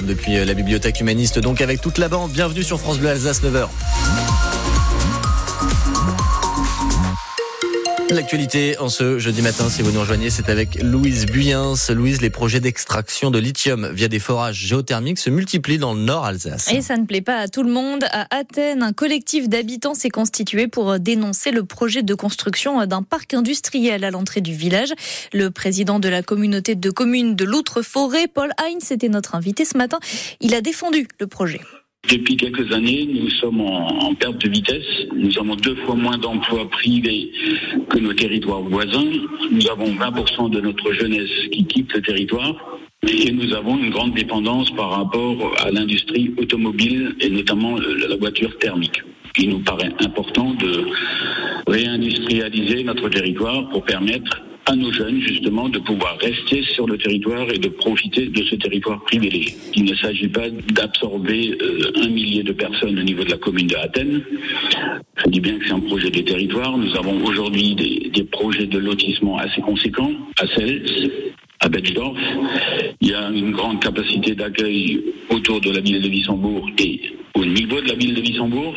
Depuis la bibliothèque humaniste, donc avec toute la bande. Bienvenue sur France Bleu Alsace 9h. L'actualité en ce jeudi matin, si vous nous rejoignez, c'est avec Louise Buyens. Louise, les projets d'extraction de lithium via des forages géothermiques se multiplient dans le nord Alsace. Et ça ne plaît pas à tout le monde. À Athènes, un collectif d'habitants s'est constitué pour dénoncer le projet de construction d'un parc industriel à l'entrée du village. Le président de la communauté de communes de l'Outre-Forêt, Paul Heinz, était notre invité ce matin. Il a défendu le projet. Depuis quelques années, nous sommes en, perte de vitesse. Nous avons deux fois moins d'emplois privés que nos territoires voisins. Nous avons 20% de notre jeunesse qui quitte le territoire. Et nous avons une grande dépendance par rapport à l'industrie automobile et notamment la voiture thermique. Il nous paraît important de réindustrialiser notre territoire pour permettre à nos jeunes justement de pouvoir rester sur le territoire et de profiter de ce territoire privilégié. Il ne s'agit pas d'absorber euh, un millier de personnes au niveau de la commune de Athènes. Je dis bien que c'est un projet de territoire. Nous avons aujourd'hui des, des, projets de lotissement assez conséquents à Cels, à Betzdorf. Il y a une grande capacité d'accueil autour de la ville de Wissembourg et au niveau de la ville de Wissembourg.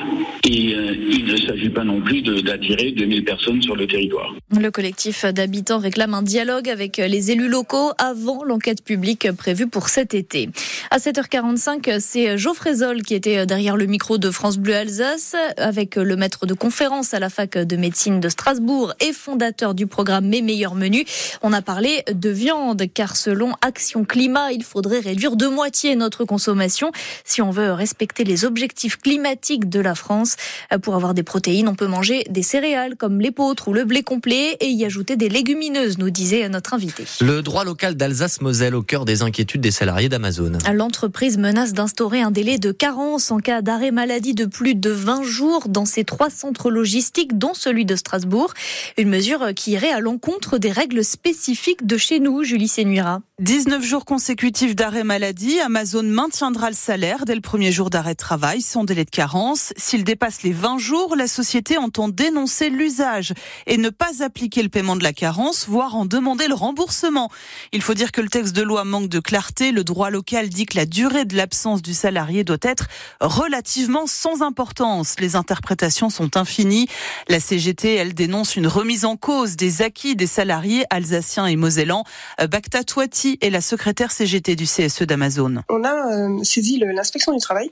Et euh, il ne s'agit pas non plus d'attirer 2000 personnes sur le territoire. Le collectif d'habitants réclame un dialogue avec les élus locaux avant l'enquête publique prévue pour cet été. À 7h45, c'est Geoffrey Zoll qui était derrière le micro de France Bleu Alsace avec le maître de conférence à la fac de médecine de Strasbourg et fondateur du programme Mes meilleurs menus. On a parlé de viande car selon Action Climat, il faudrait réduire de moitié notre consommation si on veut respecter les objectifs climatiques de la France. Pour avoir des protéines, on peut manger des céréales comme l'épeautre ou le blé complet et y ajouter des légumineuses, nous disait notre invité. Le droit local d'Alsace-Moselle au cœur des inquiétudes des salariés d'Amazon. L'entreprise menace d'instaurer un délai de carence en cas d'arrêt maladie de plus de 20 jours dans ses trois centres logistiques, dont celui de Strasbourg. Une mesure qui irait à l'encontre des règles spécifiques de chez nous, Julie Sénuira. 19 jours consécutifs d'arrêt maladie, Amazon maintiendra le salaire dès le premier jour d'arrêt de travail sans délai de carence. S'il dépasse les 20 jours, la société entend dénoncer l'usage et ne pas appliquer le paiement de la carence, voire en demander le remboursement. Il faut dire que le texte de loi manque de clarté. Le droit local dit que la durée de l'absence du salarié doit être relativement sans importance. Les interprétations sont infinies. La CGT, elle dénonce une remise en cause des acquis des salariés alsaciens et mosellans. Bacta est la secrétaire CGT du CSE d'Amazon. On a euh, saisi l'inspection du travail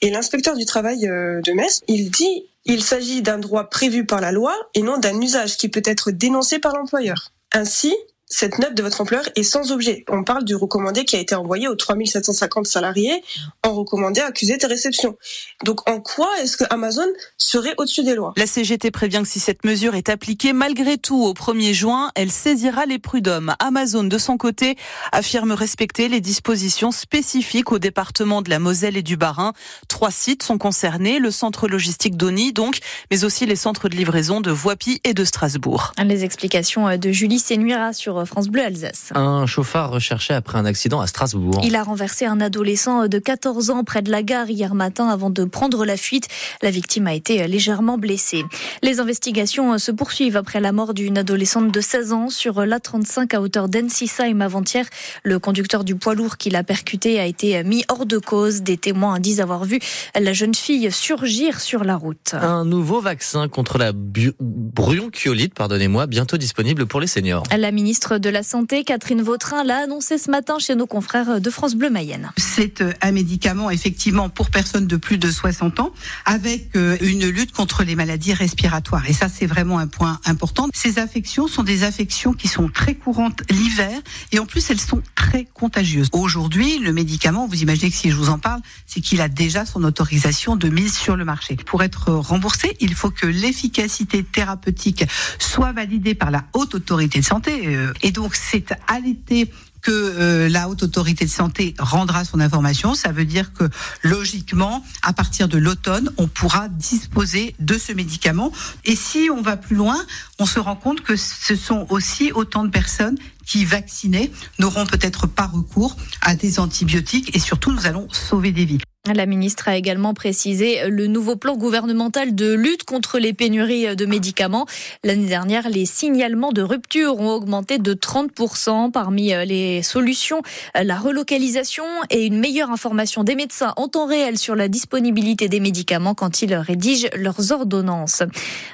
et l'inspecteur du travail euh, de Metz, il dit il s'agit d'un droit prévu par la loi et non d'un usage qui peut être dénoncé par l'employeur. Ainsi, cette note de votre employeur est sans objet. On parle du recommandé qui a été envoyé aux 3750 salariés en recommandé accusé de réception. Donc en quoi est-ce que Amazon serait au-dessus des lois? La CGT prévient que si cette mesure est appliquée malgré tout au 1er juin, elle saisira les prud'hommes. Amazon, de son côté, affirme respecter les dispositions spécifiques au département de la Moselle et du Bas-Rhin. Trois sites sont concernés, le centre logistique d'Oni donc, mais aussi les centres de livraison de Voipy et de Strasbourg. Les explications de Julie Sénuira sur France Bleu Alsace. Un chauffard recherché après un accident à Strasbourg. Il a renversé un adolescent de 14 ans près de la gare hier matin avant de prendre la fuite. La victime a été légèrement blessée. Les investigations se poursuivent après la mort d'une adolescente de 16 ans sur l'A35 à hauteur d'Ensisheim avant-hier. Le conducteur du poids lourd qui l'a percuté a été mis hors de cause. Des témoins disent avoir vu la jeune fille surgir sur la route. Un nouveau vaccin contre la bronchiolite, pardonnez-moi, bientôt disponible pour les seniors. La ministre de la Santé, Catherine Vautrin, l'a annoncé ce matin chez nos confrères de France Bleu Mayenne. C'est euh, un médicament effectivement pour personnes de plus de 60 ans avec euh, une lutte contre les maladies respiratoires. Et ça, c'est vraiment un point important. Ces affections sont des affections qui sont très courantes l'hiver et en plus, elles sont très contagieuses. Aujourd'hui, le médicament, vous imaginez que si je vous en parle, c'est qu'il a déjà son autorisation de mise sur le marché. Pour être remboursé, il faut que l'efficacité thérapeutique soit validée par la haute autorité de santé. Et donc c'est à l'été que euh, la haute autorité de santé rendra son information. Ça veut dire que logiquement, à partir de l'automne, on pourra disposer de ce médicament. Et si on va plus loin, on se rend compte que ce sont aussi autant de personnes qui, vaccinées, n'auront peut-être pas recours à des antibiotiques et surtout, nous allons sauver des vies. La ministre a également précisé le nouveau plan gouvernemental de lutte contre les pénuries de médicaments. L'année dernière, les signalements de rupture ont augmenté de 30%. Parmi les solutions, la relocalisation et une meilleure information des médecins en temps réel sur la disponibilité des médicaments quand ils rédigent leurs ordonnances.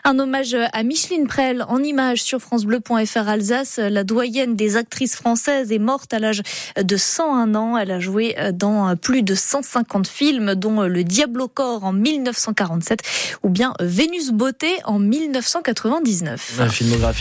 Un hommage à Micheline Prel en image sur francebleu.fr Alsace. La doyenne des actrices françaises est morte à l'âge de 101 ans. Elle a joué dans plus de 150 films films dont Le Diable au corps en 1947 ou bien Vénus Beauté en 1999. Un filmographie